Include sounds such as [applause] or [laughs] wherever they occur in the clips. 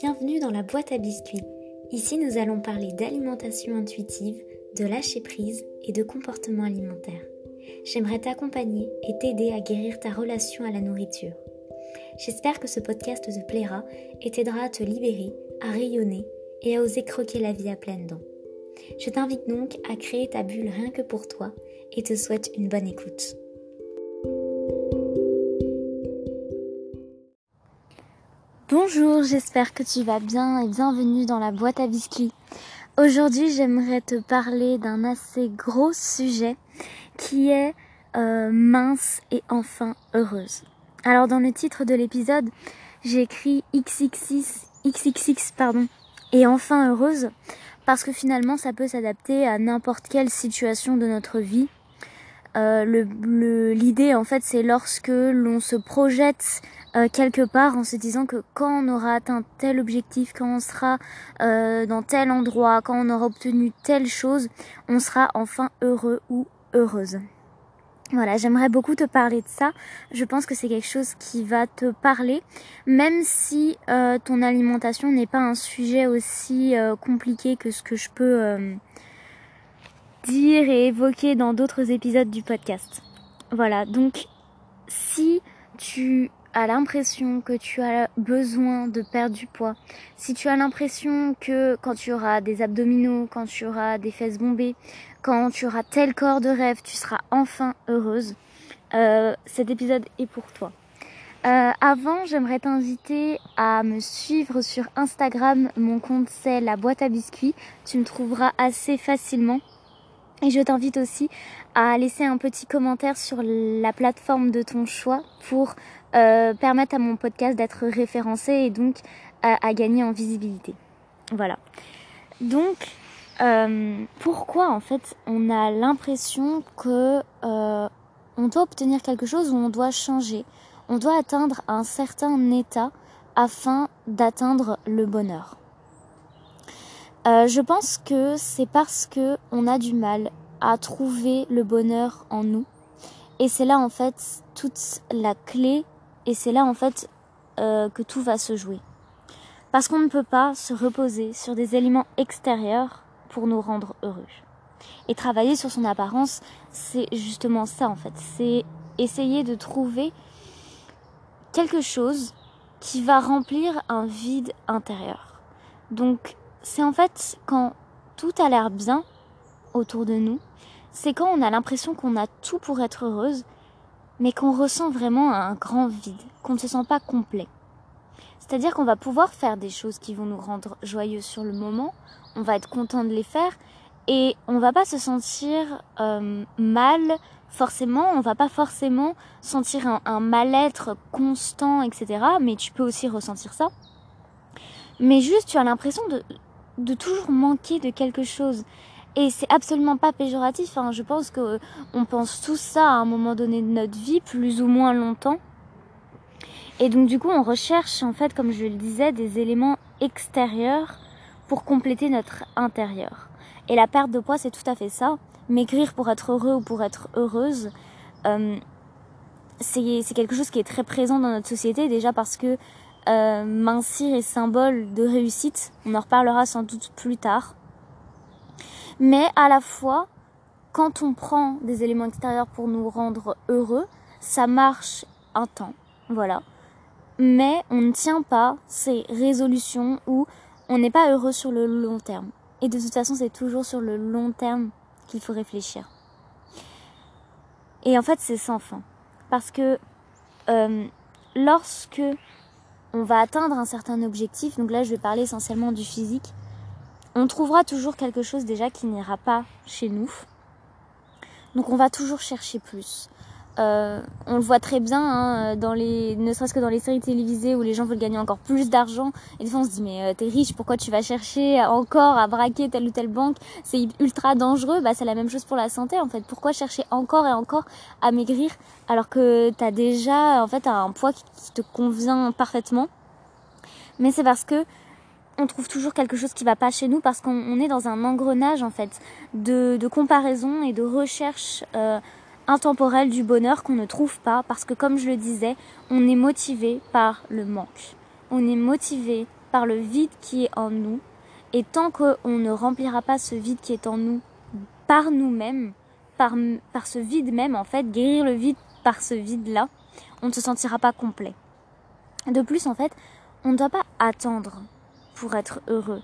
Bienvenue dans la boîte à biscuits. Ici, nous allons parler d'alimentation intuitive, de lâcher prise et de comportement alimentaire. J'aimerais t'accompagner et t'aider à guérir ta relation à la nourriture. J'espère que ce podcast te plaira et t'aidera à te libérer, à rayonner et à oser croquer la vie à pleines dents. Je t'invite donc à créer ta bulle rien que pour toi et te souhaite une bonne écoute. Bonjour, j'espère que tu vas bien et bienvenue dans la boîte à biscuits. Aujourd'hui, j'aimerais te parler d'un assez gros sujet qui est euh, mince et enfin heureuse. Alors dans le titre de l'épisode, j'ai écrit XXX, pardon, et enfin heureuse parce que finalement ça peut s'adapter à n'importe quelle situation de notre vie. Euh, l'idée en fait c'est lorsque l'on se projette euh, quelque part en se disant que quand on aura atteint tel objectif, quand on sera euh, dans tel endroit, quand on aura obtenu telle chose, on sera enfin heureux ou heureuse. Voilà, j'aimerais beaucoup te parler de ça. Je pense que c'est quelque chose qui va te parler, même si euh, ton alimentation n'est pas un sujet aussi compliqué que ce que je peux dire et évoquer dans d'autres épisodes du podcast. Voilà, donc si tu as l'impression que tu as besoin de perdre du poids, si tu as l'impression que quand tu auras des abdominaux, quand tu auras des fesses bombées, quand tu auras tel corps de rêve, tu seras enfin heureuse, euh, cet épisode est pour toi. Euh, avant, j'aimerais t'inviter à me suivre sur Instagram. Mon compte c'est la boîte à biscuits. Tu me trouveras assez facilement. Et je t'invite aussi à laisser un petit commentaire sur la plateforme de ton choix pour euh, permettre à mon podcast d'être référencé et donc à, gagner en visibilité. Voilà. Donc, euh, pourquoi en fait on a l'impression que euh, on doit obtenir quelque chose ou on doit changer, on doit atteindre un certain état afin d'atteindre le bonheur. Je pense que c'est parce que on a du mal à trouver le bonheur en nous. Et c'est là en fait toute la clé et c'est là en fait euh, que tout va se jouer. Parce qu'on ne peut pas se reposer sur des éléments extérieurs pour nous rendre heureux. Et travailler sur son apparence, c'est justement ça en fait. C'est essayer de trouver quelque chose qui va remplir un vide intérieur. Donc c'est en fait quand tout a l'air bien autour de nous, c'est quand on a l'impression qu'on a tout pour être heureuse mais qu'on ressent vraiment un grand vide, qu'on ne se sent pas complet. C'est-à-dire qu'on va pouvoir faire des choses qui vont nous rendre joyeux sur le moment, on va être content de les faire et on va pas se sentir euh, mal forcément, on va pas forcément sentir un, un mal-être constant, etc. Mais tu peux aussi ressentir ça. Mais juste tu as l'impression de, de toujours manquer de quelque chose. Et c'est absolument pas péjoratif. Hein. Je pense que euh, on pense tout ça à un moment donné de notre vie, plus ou moins longtemps. Et donc du coup, on recherche en fait, comme je le disais, des éléments extérieurs pour compléter notre intérieur. Et la perte de poids, c'est tout à fait ça. Maigrir pour être heureux ou pour être heureuse, euh, c'est quelque chose qui est très présent dans notre société déjà parce que euh, mincir est symbole de réussite. On en reparlera sans doute plus tard. Mais à la fois, quand on prend des éléments extérieurs pour nous rendre heureux, ça marche un temps, voilà. Mais on ne tient pas ces résolutions où on n'est pas heureux sur le long terme. Et de toute façon, c'est toujours sur le long terme qu'il faut réfléchir. Et en fait, c'est sans fin. Parce que euh, lorsque on va atteindre un certain objectif, donc là je vais parler essentiellement du physique, on trouvera toujours quelque chose déjà qui n'ira pas chez nous. Donc on va toujours chercher plus. Euh, on le voit très bien, hein, dans les, ne serait-ce que dans les séries télévisées où les gens veulent gagner encore plus d'argent. Et des fois on se dit mais euh, t'es riche, pourquoi tu vas chercher encore à braquer telle ou telle banque? C'est ultra dangereux. Bah c'est la même chose pour la santé en fait. Pourquoi chercher encore et encore à maigrir alors que t'as déjà en fait un poids qui te convient parfaitement? Mais c'est parce que on trouve toujours quelque chose qui va pas chez nous parce qu'on est dans un engrenage en fait de, comparaison et de recherche euh, intemporelle du bonheur qu'on ne trouve pas parce que comme je le disais, on est motivé par le manque. On est motivé par le vide qui est en nous. Et tant qu'on ne remplira pas ce vide qui est en nous par nous-mêmes, par, par ce vide même, en fait, guérir le vide par ce vide-là, on ne se sentira pas complet. De plus, en fait, on ne doit pas attendre pour être heureux.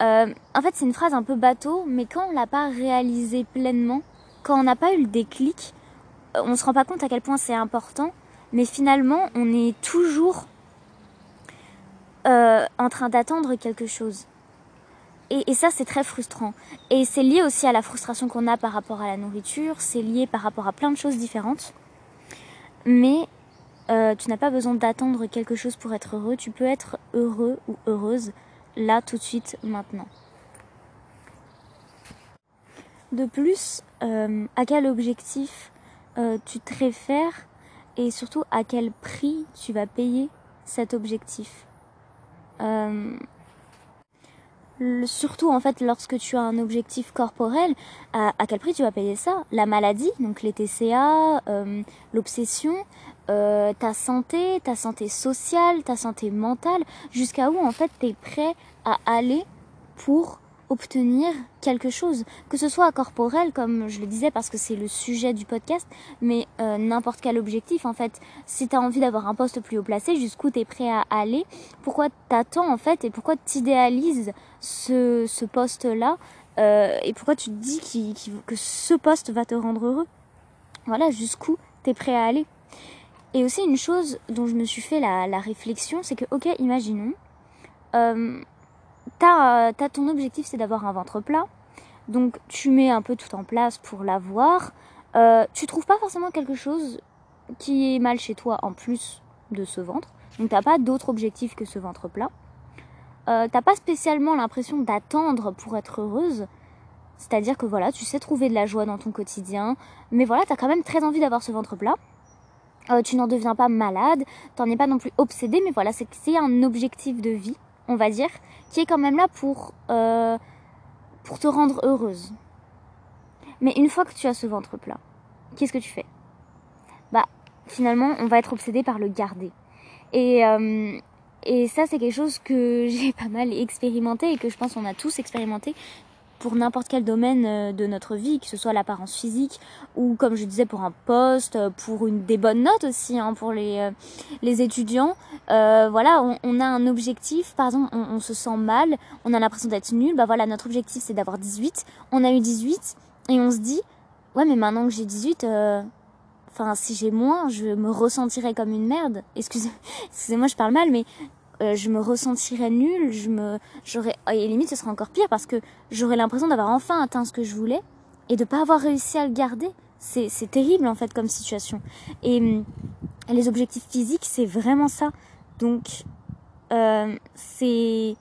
Euh, en fait, c'est une phrase un peu bateau, mais quand on l'a pas réalisé pleinement, quand on n'a pas eu le déclic, euh, on se rend pas compte à quel point c'est important. Mais finalement, on est toujours euh, en train d'attendre quelque chose. Et, et ça, c'est très frustrant. Et c'est lié aussi à la frustration qu'on a par rapport à la nourriture. C'est lié par rapport à plein de choses différentes. Mais euh, tu n'as pas besoin d'attendre quelque chose pour être heureux. Tu peux être heureux ou heureuse là, tout de suite, maintenant. De plus, euh, à quel objectif euh, tu te réfères et surtout à quel prix tu vas payer cet objectif? Euh, surtout en fait lorsque tu as un objectif corporel, à, quel prix tu vas payer ça? La maladie, donc les TCA, euh, l'obsession, euh, ta santé, ta santé sociale, ta santé mentale, jusqu'à où en fait tu es prêt à aller pour obtenir quelque chose, que ce soit corporel, comme je le disais, parce que c'est le sujet du podcast, mais euh, n'importe quel objectif, en fait. Si tu as envie d'avoir un poste plus haut placé, jusqu'où tu es prêt à aller, pourquoi t'attends, en fait, et pourquoi tu idéalises ce, ce poste-là, euh, et pourquoi tu te dis que ce poste va te rendre heureux? Voilà, jusqu'où tu es prêt à aller. Et aussi une chose dont je me suis fait la, la réflexion, c'est que, ok, imaginons, euh, t'as as ton objectif c'est d'avoir un ventre plat, donc tu mets un peu tout en place pour l'avoir. Euh, tu trouves pas forcément quelque chose qui est mal chez toi en plus de ce ventre, donc t'as pas d'autre objectif que ce ventre plat. Euh, t'as pas spécialement l'impression d'attendre pour être heureuse, c'est-à-dire que voilà, tu sais trouver de la joie dans ton quotidien, mais voilà, t'as quand même très envie d'avoir ce ventre plat. Euh, tu n'en deviens pas malade, t'en es pas non plus obsédé, mais voilà, c'est un objectif de vie on va dire, qui est quand même là pour, euh, pour te rendre heureuse. Mais une fois que tu as ce ventre plat, qu'est-ce que tu fais? Bah, finalement, on va être obsédé par le garder. Et, euh, et ça, c'est quelque chose que [laughs] j'ai pas mal expérimenté et que je pense qu'on a tous expérimenté pour n'importe quel domaine euh, de notre vie, que ce soit l'apparence physique ou comme je disais pour un poste, euh, pour une des bonnes notes aussi hein, pour les euh, les étudiants. Voilà, on, a un objectif. Par exemple, on, on se sent mal, on a l'impression d'être nul. Bah voilà, notre objectif c'est d'avoir 18. On a eu 18 et on se dit ouais mais maintenant que j'ai 18 enfin si j'ai moins je me ressentirais comme une merde excusez [laughs] excusez-moi je parle mal mais euh, je me ressentirais nulle, je me, j'aurais, et limite ce serait encore pire parce que j'aurais l'impression d'avoir enfin atteint ce que je voulais et de pas avoir réussi à le garder. C'est, c'est terrible en fait comme situation. Et, et les objectifs physiques, c'est vraiment ça. Donc, euh, c'est,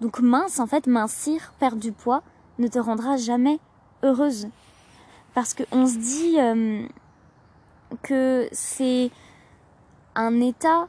donc mince en fait, mincir, perdre du poids, ne te rendra jamais heureuse. Parce que on se dit euh, que c'est un état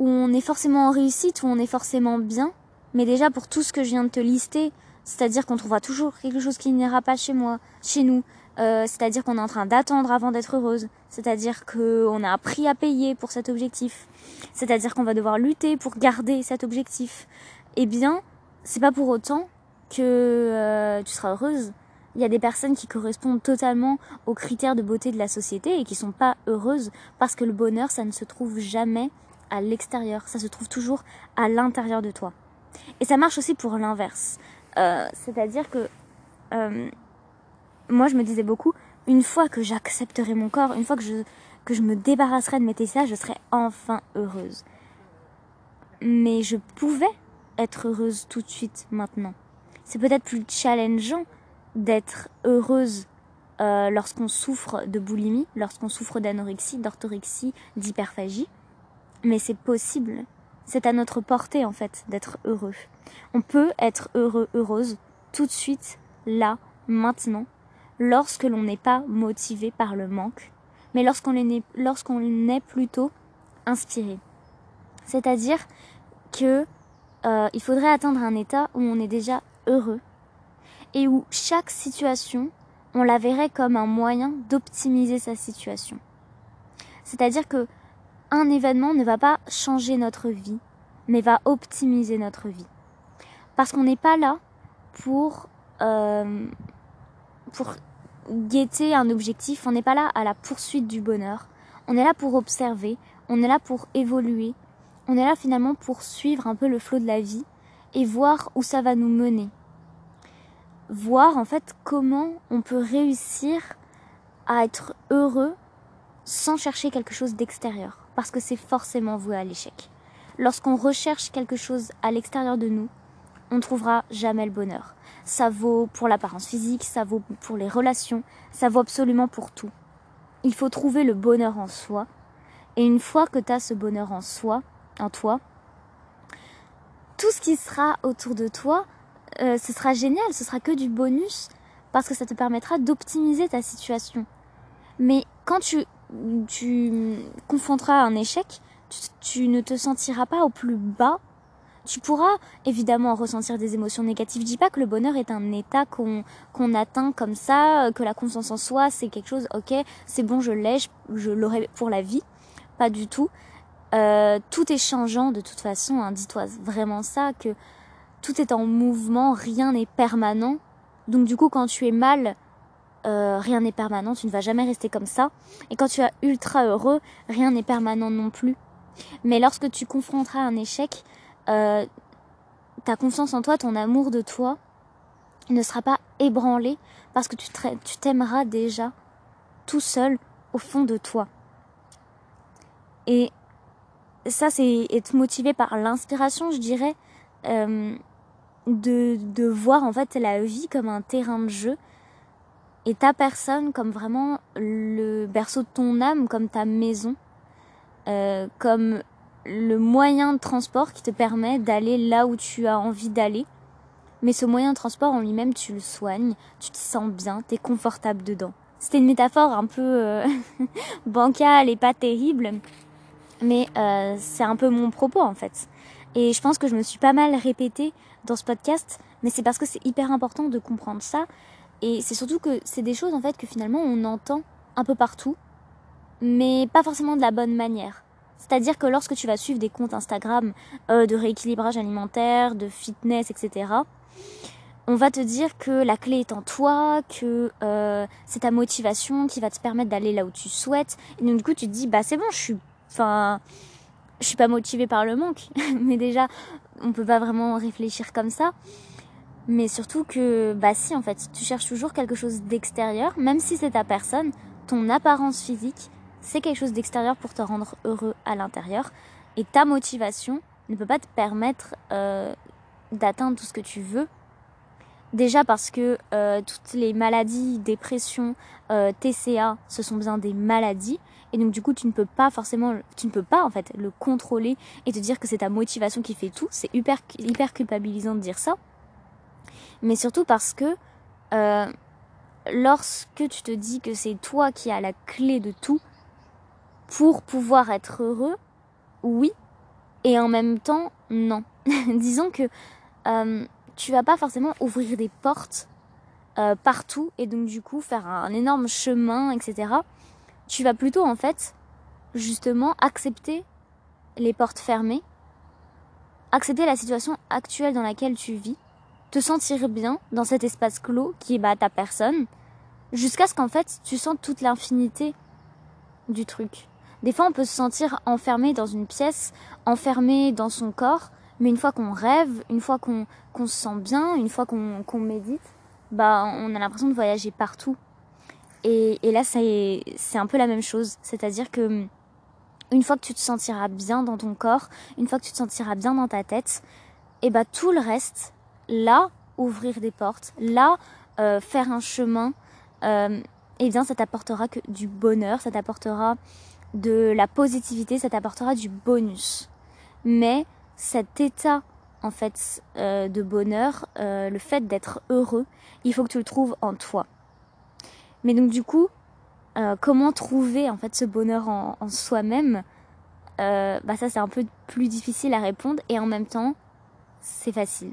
où on est forcément en réussite, où on est forcément bien. Mais déjà pour tout ce que je viens de te lister, c'est-à-dire qu'on trouvera toujours quelque chose qui n'ira pas chez moi, chez nous. Euh, c'est-à-dire qu'on est en train d'attendre avant d'être heureuse. C'est-à-dire qu'on a un prix à payer pour cet objectif. C'est-à-dire qu'on va devoir lutter pour garder cet objectif. Eh bien, c'est pas pour autant que euh, tu seras heureuse. Il y a des personnes qui correspondent totalement aux critères de beauté de la société et qui sont pas heureuses parce que le bonheur, ça ne se trouve jamais à l'extérieur, ça se trouve toujours à l'intérieur de toi. Et ça marche aussi pour l'inverse. Euh, C'est-à-dire que euh, moi, je me disais beaucoup, une fois que j'accepterai mon corps, une fois que je, que je me débarrasserai de mes TCA, je serai enfin heureuse. Mais je pouvais être heureuse tout de suite maintenant. C'est peut-être plus challengeant d'être heureuse euh, lorsqu'on souffre de boulimie, lorsqu'on souffre d'anorexie, d'orthorexie, d'hyperphagie. Mais c'est possible. C'est à notre portée, en fait, d'être heureux. On peut être heureux, heureuse, tout de suite, là, maintenant, lorsque l'on n'est pas motivé par le manque, mais lorsqu'on est, lorsqu'on est plutôt inspiré. C'est-à-dire que euh, il faudrait atteindre un état où on est déjà heureux et où chaque situation, on la verrait comme un moyen d'optimiser sa situation. C'est-à-dire que un événement ne va pas changer notre vie, mais va optimiser notre vie. Parce qu'on n'est pas là pour, euh, pour guetter un objectif, on n'est pas là à la poursuite du bonheur, on est là pour observer, on est là pour évoluer, on est là finalement pour suivre un peu le flot de la vie et voir où ça va nous mener. Voir en fait comment on peut réussir à être heureux sans chercher quelque chose d'extérieur, parce que c'est forcément voué à l'échec. Lorsqu'on recherche quelque chose à l'extérieur de nous, on ne trouvera jamais le bonheur. Ça vaut pour l'apparence physique, ça vaut pour les relations, ça vaut absolument pour tout. Il faut trouver le bonheur en soi, et une fois que tu as ce bonheur en soi, en toi, tout ce qui sera autour de toi, euh, ce sera génial, ce sera que du bonus, parce que ça te permettra d'optimiser ta situation. Mais quand tu, tu confronteras un échec, tu, ne te sentiras pas au plus bas. Tu pourras évidemment ressentir des émotions négatives. Je dis pas que le bonheur est un état qu'on qu'on atteint comme ça, que la confiance en soi c'est quelque chose, ok, c'est bon, je l'ai, je l'aurai pour la vie. Pas du tout. Euh, tout est changeant de toute façon. Hein. Dis-toi vraiment ça, que tout est en mouvement, rien n'est permanent. Donc du coup, quand tu es mal, euh, rien n'est permanent, tu ne vas jamais rester comme ça. Et quand tu es ultra heureux, rien n'est permanent non plus. Mais lorsque tu confronteras un échec, euh, ta confiance en toi, ton amour de toi, ne sera pas ébranlé parce que tu t'aimeras déjà tout seul au fond de toi. Et ça, c'est être motivé par l'inspiration, je dirais, euh, de, de voir en fait la vie comme un terrain de jeu et ta personne comme vraiment le berceau de ton âme, comme ta maison, euh, comme le moyen de transport qui te permet d'aller là où tu as envie d'aller. Mais ce moyen de transport en lui-même, tu le soignes, tu te sens bien, tu es confortable dedans. C'était une métaphore un peu euh, [laughs] bancale et pas terrible, mais euh, c'est un peu mon propos en fait. Et je pense que je me suis pas mal répétée dans ce podcast, mais c'est parce que c'est hyper important de comprendre ça. Et c'est surtout que c'est des choses en fait que finalement on entend un peu partout, mais pas forcément de la bonne manière. C'est-à-dire que lorsque tu vas suivre des comptes Instagram euh, de rééquilibrage alimentaire, de fitness, etc., on va te dire que la clé est en toi, que euh, c'est ta motivation qui va te permettre d'aller là où tu souhaites. Et donc du coup tu te dis bah c'est bon, je suis, enfin, je suis pas motivée par le manque. [laughs] Mais déjà, on peut pas vraiment réfléchir comme ça. Mais surtout que bah si en fait, tu cherches toujours quelque chose d'extérieur, même si c'est ta personne, ton apparence physique, c'est quelque chose d'extérieur pour te rendre heureux à l'intérieur. Et ta motivation ne peut pas te permettre euh, d'atteindre tout ce que tu veux. Déjà parce que euh, toutes les maladies, dépression, euh, TCA, ce sont bien des maladies. Et donc du coup, tu ne peux pas forcément, tu ne peux pas en fait le contrôler et te dire que c'est ta motivation qui fait tout. C'est hyper, hyper culpabilisant de dire ça. Mais surtout parce que lorsque tu te dis que c'est toi qui as la clé de tout, pour pouvoir être heureux, oui, et en même temps, non. [laughs] Disons que euh, tu vas pas forcément ouvrir des portes euh, partout et donc du coup faire un, énorme chemin, etc. Tu vas plutôt en fait justement accepter les portes fermées, accepter la situation actuelle dans laquelle tu vis, te sentir bien dans cet espace clos qui est bah, ta personne, jusqu'à ce qu'en fait tu sens toute l'infinité du truc. Des fois, on peut se sentir enfermé dans une pièce, enfermé dans son corps, mais une fois qu'on rêve, une fois qu'on se sent bien, une fois qu'on médite, bah, on a l'impression de voyager partout. Et, et là, c'est un peu la même chose. C'est-à-dire que une fois que tu te sentiras bien dans ton corps, une fois que tu te sentiras bien dans ta tête, et bah tout le reste, là, ouvrir des portes, là, euh, faire un chemin, euh, eh bien, ça t'apportera que du bonheur, ça t'apportera de la positivité, ça t'apportera du bonus. Mais cet état en fait euh, de bonheur, le fait d'être heureux, il faut que tu le trouves en toi. Mais donc du coup, comment trouver en fait ce bonheur en, soi-même? Bah ça c'est un peu plus difficile à répondre et en même temps c'est facile.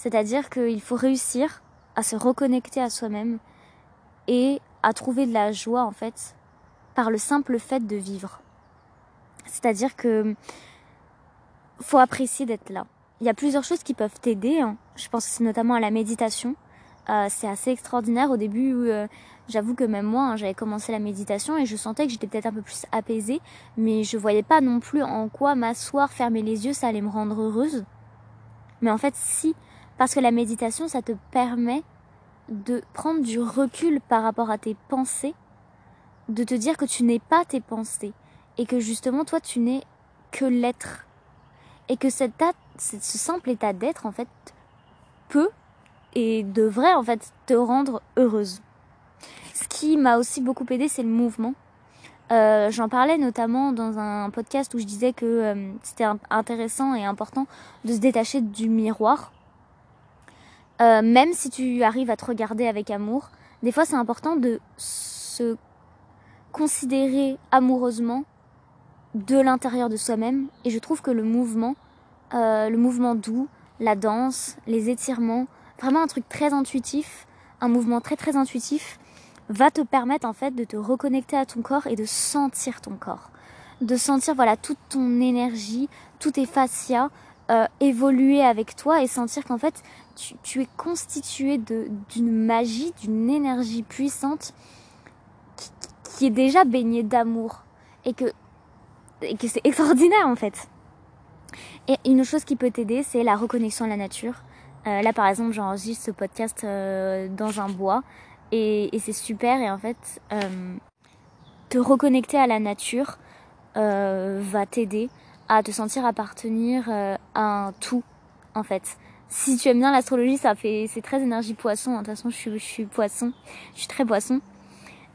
C'est-à-dire qu'il faut réussir à se reconnecter à soi-même et à trouver de la joie en fait par le simple fait de vivre. C'est-à-dire que faut apprécier d'être là. Il y a plusieurs choses qui peuvent t'aider. Hein. Je pense notamment à la méditation. Euh, c'est assez extraordinaire. Au début, euh, j'avoue que même moi, hein, j'avais commencé la méditation et je sentais que j'étais peut-être un peu plus apaisée, mais je voyais pas non plus en quoi m'asseoir, fermer les yeux, ça allait me rendre heureuse. Mais en fait, si, parce que la méditation, ça te permet de prendre du recul par rapport à tes pensées, de te dire que tu n'es pas tes pensées et que justement toi tu n'es que l'être et que cet ce simple état d'être en fait peut et devrait en fait te rendre heureuse. Ce qui m'a aussi beaucoup aidé, c'est le mouvement. Euh, J'en parlais notamment dans un podcast où je disais que euh, c'était intéressant et important de se détacher du miroir. Euh, même si tu arrives à te regarder avec amour, des fois c'est important de se considérer amoureusement de l'intérieur de soi-même. Et je trouve que le mouvement, euh, le mouvement doux, la danse, les étirements, vraiment un truc très intuitif, un mouvement très très intuitif, va te permettre en fait de te reconnecter à ton corps et de sentir ton corps. De sentir voilà toute ton énergie, tous tes fascias euh, évoluer avec toi et sentir qu'en fait tu, tu, es constitué d'une magie, d'une énergie puissante qui, qui est déjà baignée d'amour et que, et que c'est [laughs] extraordinaire en fait. Et une chose qui peut t'aider, c'est la reconnexion à la nature. Euh, là, par exemple, j'enregistre ce podcast euh, dans un bois et, et c'est super. Et en fait, euh, te reconnecter à la nature euh, va t'aider à te sentir appartenir euh, à un tout, en fait. Si tu aimes bien l'astrologie, ça fait c'est très énergie poisson. De toute façon, je suis, je suis poisson, je suis très poisson.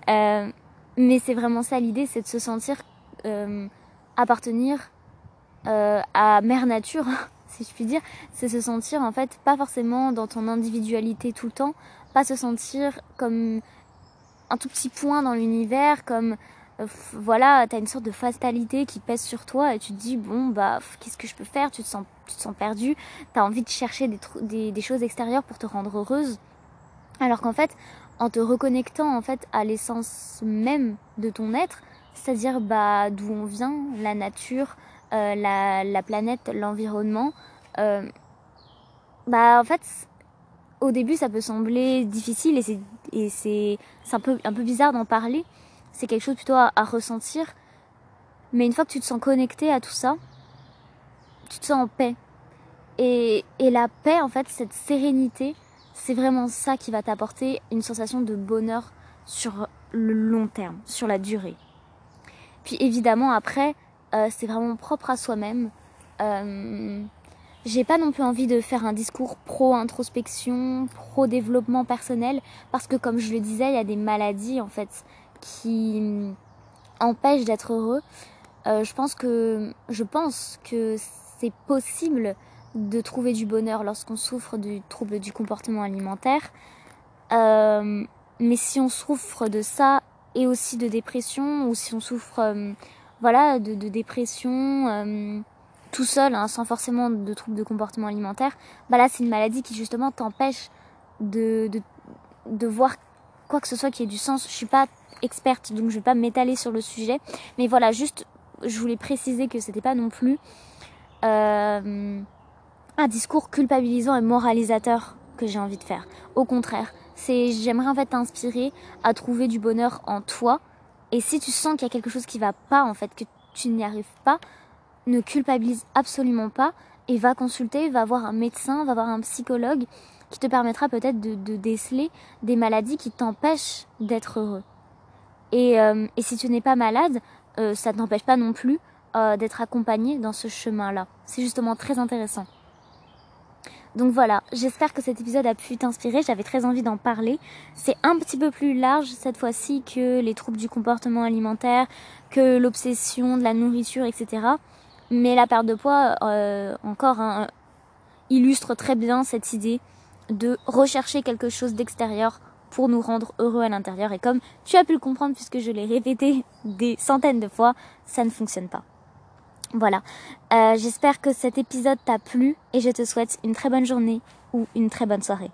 mais c'est vraiment ça l'idée, c'est de se sentir appartenir euh, à mère nature, [laughs] si je puis dire, c'est se sentir en fait pas forcément dans ton individualité tout le temps, pas se sentir comme un tout petit point dans l'univers, comme euh, voilà, t'as une sorte de fatalité qui pèse sur toi et tu te dis bon bah qu'est-ce que je peux faire, tu te sens tu te sens perdu, t'as envie de chercher des, des, choses extérieures pour te rendre heureuse, alors qu'en fait en te reconnectant en fait à l'essence même de ton être, c'est-à-dire bah d'où on vient, la nature, euh, la, la, planète, l'environnement, euh, bah en fait, au début ça peut sembler difficile et c'est et c'est un peu un peu bizarre d'en parler. C'est quelque chose plutôt à, ressentir. Mais une fois que tu te sens connecté à tout ça, tu te sens en paix. Et, et la paix, en fait, cette sérénité, c'est vraiment ça qui va t'apporter une sensation de bonheur sur le long terme, sur la durée. Puis évidemment, après, euh, c'est vraiment propre à soi-même. Euh, j'ai pas non plus envie de faire un discours pro-introspection, pro-développement personnel, parce que comme je le disais, il y a des maladies en fait qui empêchent d'être heureux. Euh, je pense que je pense que c'est possible de trouver du bonheur lorsqu'on souffre du trouble du comportement alimentaire. Euh, mais si on souffre de ça et aussi de dépression, ou si on souffre euh, voilà, de, dépression, tout seul, hein, sans forcément de troubles de comportement alimentaire, bah là c'est une maladie qui justement t'empêche de, de voir quoi que ce soit qui ait du sens. Je suis pas experte, donc je vais pas m'étaler sur le sujet, mais voilà, juste je voulais préciser que c'était pas non plus euh, un discours culpabilisant et moralisateur que j'ai envie de faire. Au contraire, c'est j'aimerais en fait t'inspirer à trouver du bonheur en toi et si tu sens qu'il y a quelque chose qui va pas, en fait, que tu n'y arrives pas, ne culpabilise absolument pas et va consulter, va voir un médecin, va voir un psychologue qui te permettra peut-être de, de, déceler des maladies qui t'empêchent d'être heureux. Et, euh, et, si tu n'es pas malade, euh, ça ne t'empêche pas non plus euh, d'être accompagné dans ce chemin-là. C'est justement très intéressant. Donc voilà, j'espère que cet épisode a pu t'inspirer, j'avais très envie d'en parler. C'est un petit peu plus large cette fois-ci que les troubles du comportement alimentaire, que l'obsession de la nourriture, etc. Mais la perte de poids, euh, encore, hein, illustre très bien cette idée de rechercher quelque chose d'extérieur pour nous rendre heureux à l'intérieur. Et comme tu as pu le comprendre puisque je l'ai répété des centaines de fois, ça ne fonctionne pas. Voilà, euh, j'espère que cet épisode t'a plu et je te souhaite une très bonne journée ou une très bonne soirée.